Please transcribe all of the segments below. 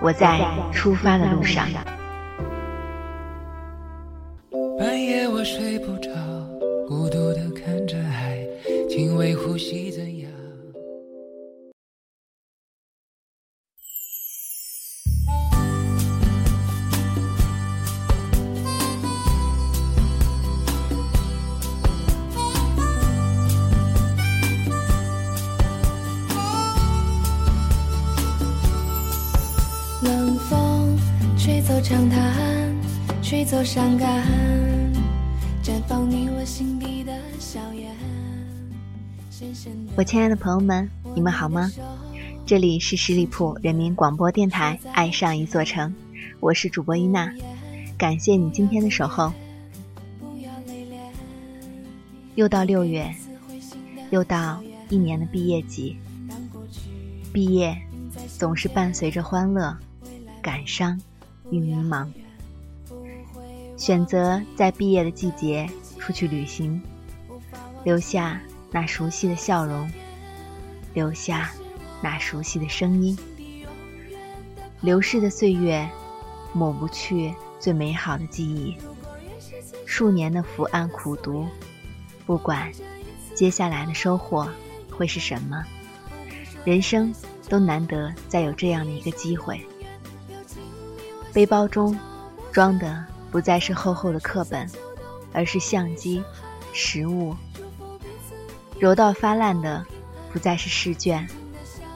我在出发的路上。半夜我睡不着，孤独的看着海，轻微呼吸怎我亲爱的朋友们，你们好吗？这里是十里铺人民广播电台《爱上一座城》，我是主播伊娜，感谢你今天的守候。又到六月，又到一年的毕业季，毕业总是伴随着欢乐、感伤与迷茫。选择在毕业的季节出去旅行，留下那熟悉的笑容，留下那熟悉的声音。流逝的岁月，抹不去最美好的记忆。数年的伏案苦读，不管接下来的收获会是什么，人生都难得再有这样的一个机会。背包中装的不再是厚厚的课本，而是相机、食物。揉到发烂的不再是试卷，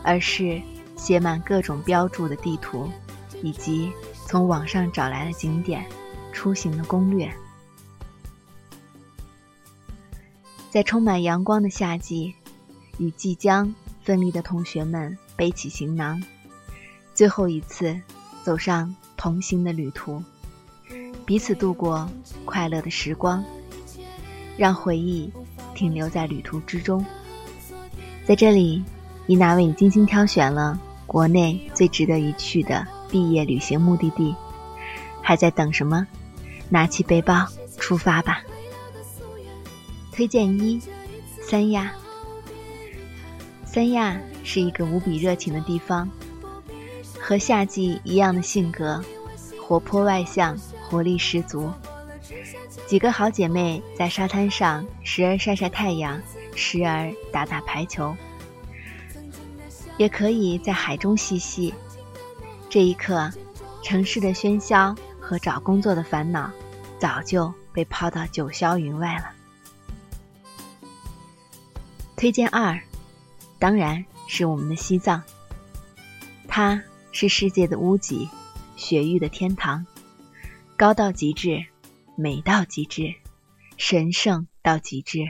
而是写满各种标注的地图，以及从网上找来的景点、出行的攻略。在充满阳光的夏季，与即将分离的同学们背起行囊，最后一次走上同行的旅途，彼此度过快乐的时光，让回忆停留在旅途之中。在这里，伊娜为你精心挑选了国内最值得一去的毕业旅行目的地，还在等什么？拿起背包出发吧！推荐一：三亚。三亚是一个无比热情的地方，和夏季一样的性格，活泼外向，活力十足。几个好姐妹在沙滩上，时而晒晒太阳，时而打打排球，也可以在海中嬉戏。这一刻，城市的喧嚣和找工作的烦恼，早就被抛到九霄云外了。推荐二，当然是我们的西藏。它是世界的屋脊，雪域的天堂，高到极致，美到极致，神圣到极致。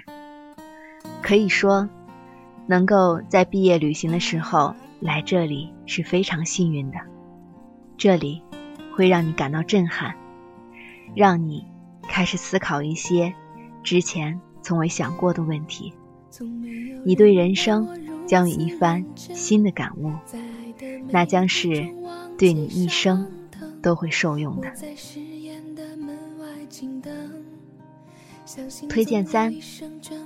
可以说，能够在毕业旅行的时候来这里是非常幸运的。这里会让你感到震撼，让你开始思考一些之前从未想过的问题。你对人生将有一番新的感悟，那将是对你一生都会受用的。推荐三：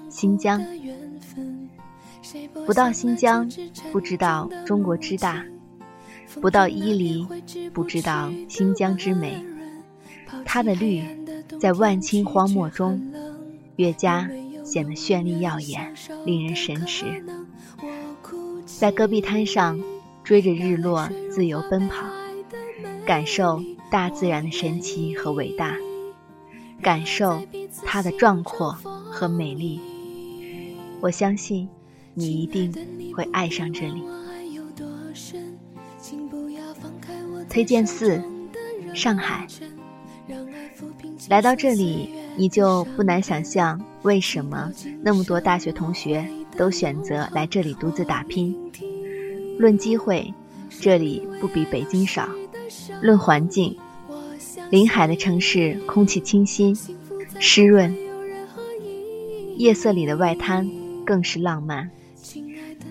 新疆。不到新疆，不知道中国之大；不到伊犁，不知道新疆之美。它的绿，在万顷荒漠中，越加显得绚丽耀眼，令人神驰。在戈壁滩上，追着日落自由奔跑，感受大自然的神奇和伟大，感受它的壮阔和美丽。我相信，你一定会爱上这里。推荐四：上海。来到这里，你就不难想象为什么那么多大学同学都选择来这里独自打拼。论机会，这里不比北京少，论环境，临海的城市空气清新、湿润，夜色里的外滩更是浪漫。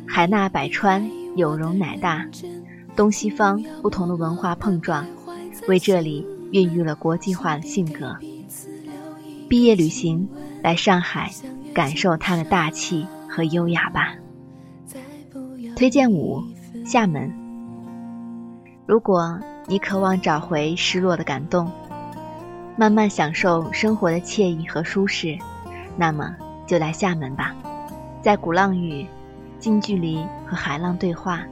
海纳百川，有容乃大，东西方不同的文化碰撞，为这里孕育了国际化的性格。毕业旅行来上海，感受它的大气和优雅吧。推荐五：厦门。如果你渴望找回失落的感动，慢慢享受生活的惬意和舒适，那么就来厦门吧。在鼓浪屿，近距离和海浪对话，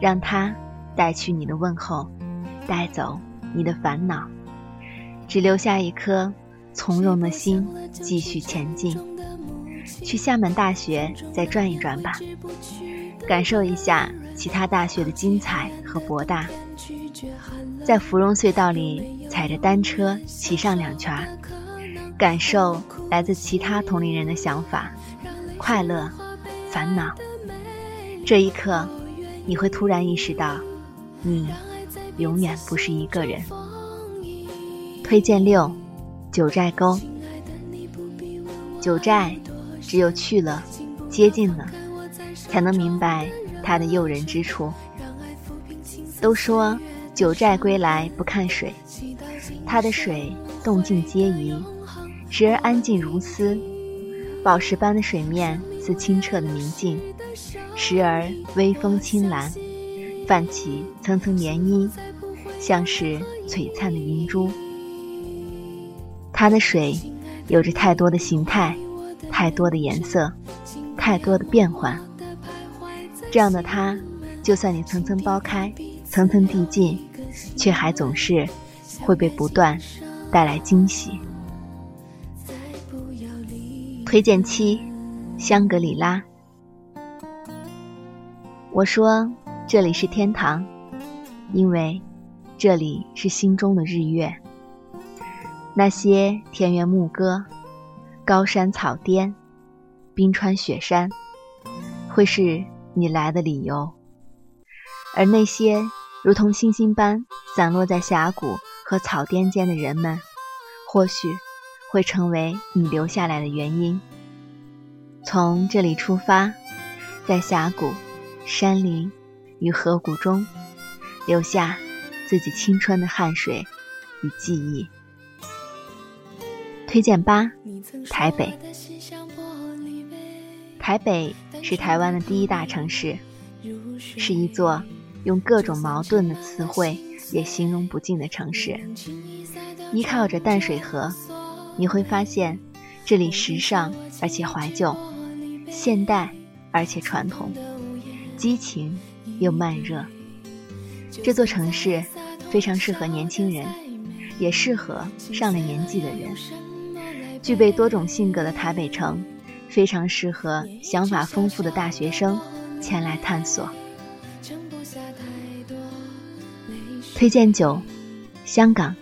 让它带去你的问候，带走你的烦恼，只留下一颗从容的心，继续前进。去厦门大学再转一转吧，感受一下。其他大学的精彩和博大，在芙蓉隧道里踩着单车骑上两圈，感受来自其他同龄人的想法、快乐、烦恼。这一刻，你会突然意识到，你永远不是一个人。推荐六：九寨沟。九寨，只有去了，接近了，才能明白。它的诱人之处。都说九寨归来不看水，它的水动静皆宜，时而安静如斯，宝石般的水面似清澈的明镜；时而微风轻蓝，泛起层层涟漪，像是璀璨的银珠。它的水有着太多的形态，太多的颜色，太多的变换。这样的它，就算你层层剥开，层层递进，却还总是会被不断带来惊喜。推荐七，香格里拉。我说这里是天堂，因为这里是心中的日月。那些田园牧歌、高山草甸、冰川雪山，会是。你来的理由，而那些如同星星般散落在峡谷和草甸间的人们，或许会成为你留下来的原因。从这里出发，在峡谷、山林与河谷中，留下自己青春的汗水与记忆。推荐八，台北。台北是台湾的第一大城市，是一座用各种矛盾的词汇也形容不尽的城市。依靠着淡水河，你会发现这里时尚而且怀旧，现代而且传统，激情又慢热。这座城市非常适合年轻人，也适合上了年纪的人。具备多种性格的台北城。非常适合想法丰富的大学生前来探索。推荐九，香港。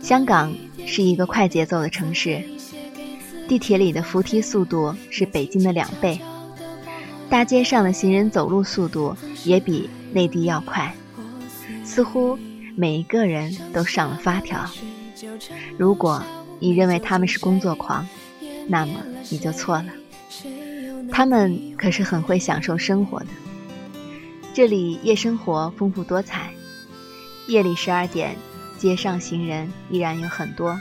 香港是一个快节奏的城市，地铁里的扶梯速度是北京的两倍，大街上的行人走路速度也比内地要快，似乎每一个人都上了发条。如果你认为他们是工作狂，那么你就错了，他们可是很会享受生活的。这里夜生活丰富多彩，夜里十二点，街上行人依然有很多。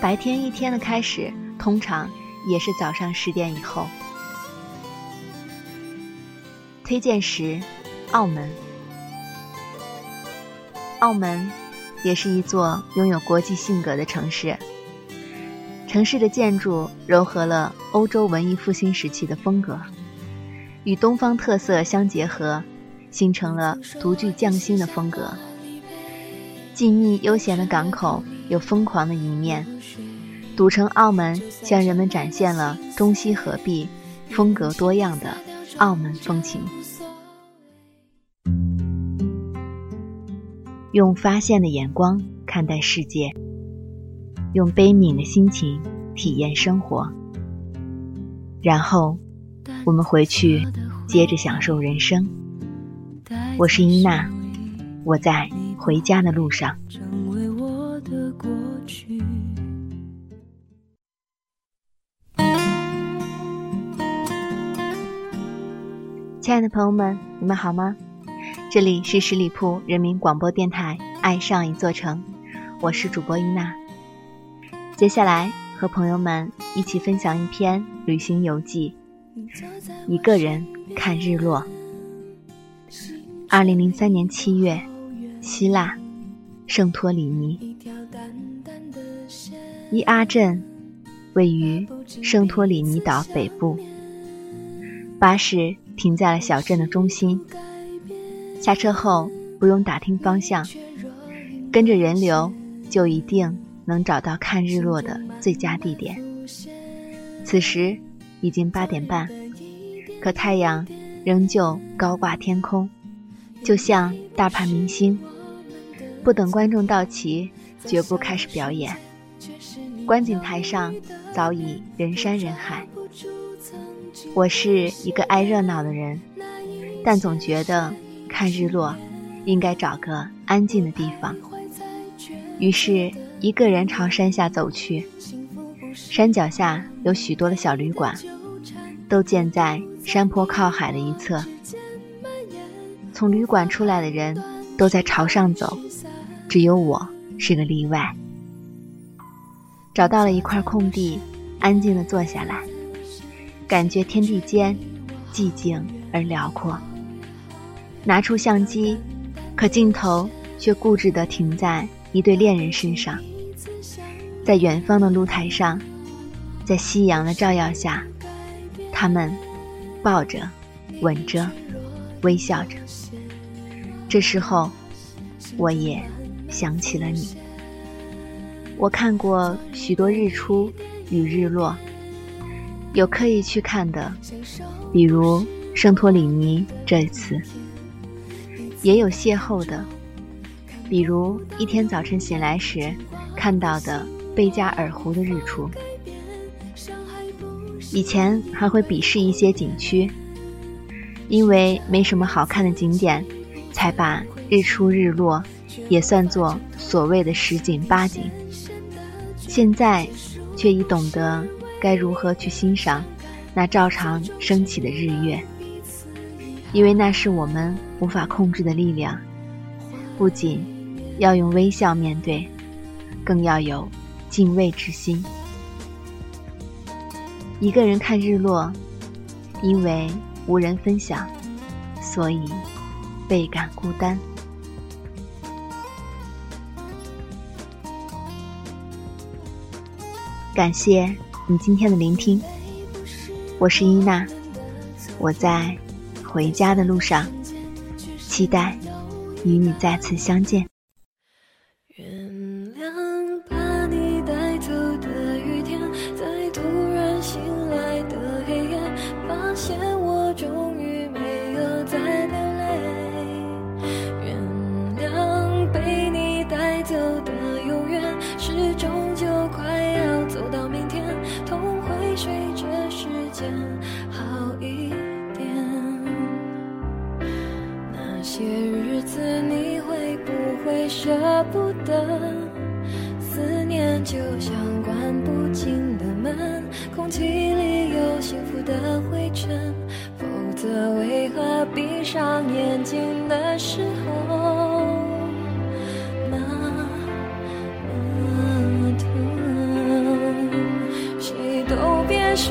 白天一天的开始，通常也是早上十点以后。推荐十，澳门。澳门也是一座拥有国际性格的城市。城市的建筑糅合了欧洲文艺复兴时期的风格，与东方特色相结合，形成了独具匠心的风格。静谧悠闲的港口有疯狂的一面，赌城澳门向人们展现了中西合璧、风格多样的澳门风情。用发现的眼光看待世界。用悲悯的心情体验生活，然后我们回去接着享受人生。我是伊娜。我在回家的路上。亲爱的朋友们，你们好吗？这里是十里铺人民广播电台《爱上一座城》，我是主播伊娜。接下来和朋友们一起分享一篇旅行游记，一个人看日落。二零零三年七月，希腊圣托里尼伊阿镇位于圣托里尼岛北部，巴士停在了小镇的中心。下车后不用打听方向，跟着人流就一定能找到看日落的最佳地点。此时已经八点半，可太阳仍旧高挂天空，就像大牌明星。不等观众到齐，绝不开始表演。观景台上早已人山人海。我是一个爱热闹的人，但总觉得看日落应该找个安静的地方。于是，一个人朝山下走去。山脚下有许多的小旅馆，都建在山坡靠海的一侧。从旅馆出来的人都在朝上走，只有我是个例外。找到了一块空地，安静地坐下来，感觉天地间寂静而辽阔。拿出相机，可镜头却固执地停在一对恋人身上。在远方的露台上，在夕阳的照耀下，他们抱着、吻着、微笑着。这时候，我也想起了你。我看过许多日出与日落，有刻意去看的，比如圣托里尼这一次；也有邂逅的，比如一天早晨醒来时看到的贝加尔湖的日出。以前还会鄙视一些景区，因为没什么好看的景点，才把日出日落也算作所谓的十景八景。现在，却已懂得该如何去欣赏那照常升起的日月，因为那是我们无法控制的力量。不仅要用微笑面对，更要有敬畏之心。一个人看日落，因为无人分享，所以倍感孤单。感谢你今天的聆听，我是伊娜，我在回家的路上，期待与你再次相见。何闭上眼睛的时候那么疼？谁都别说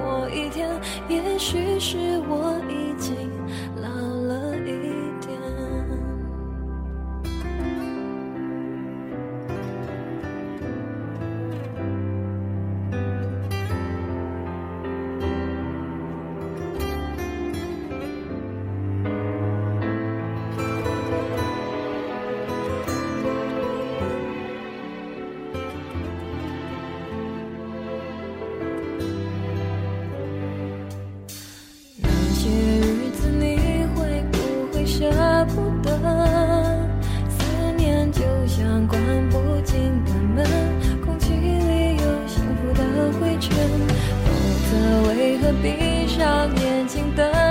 一天。也许是我一闭上眼睛的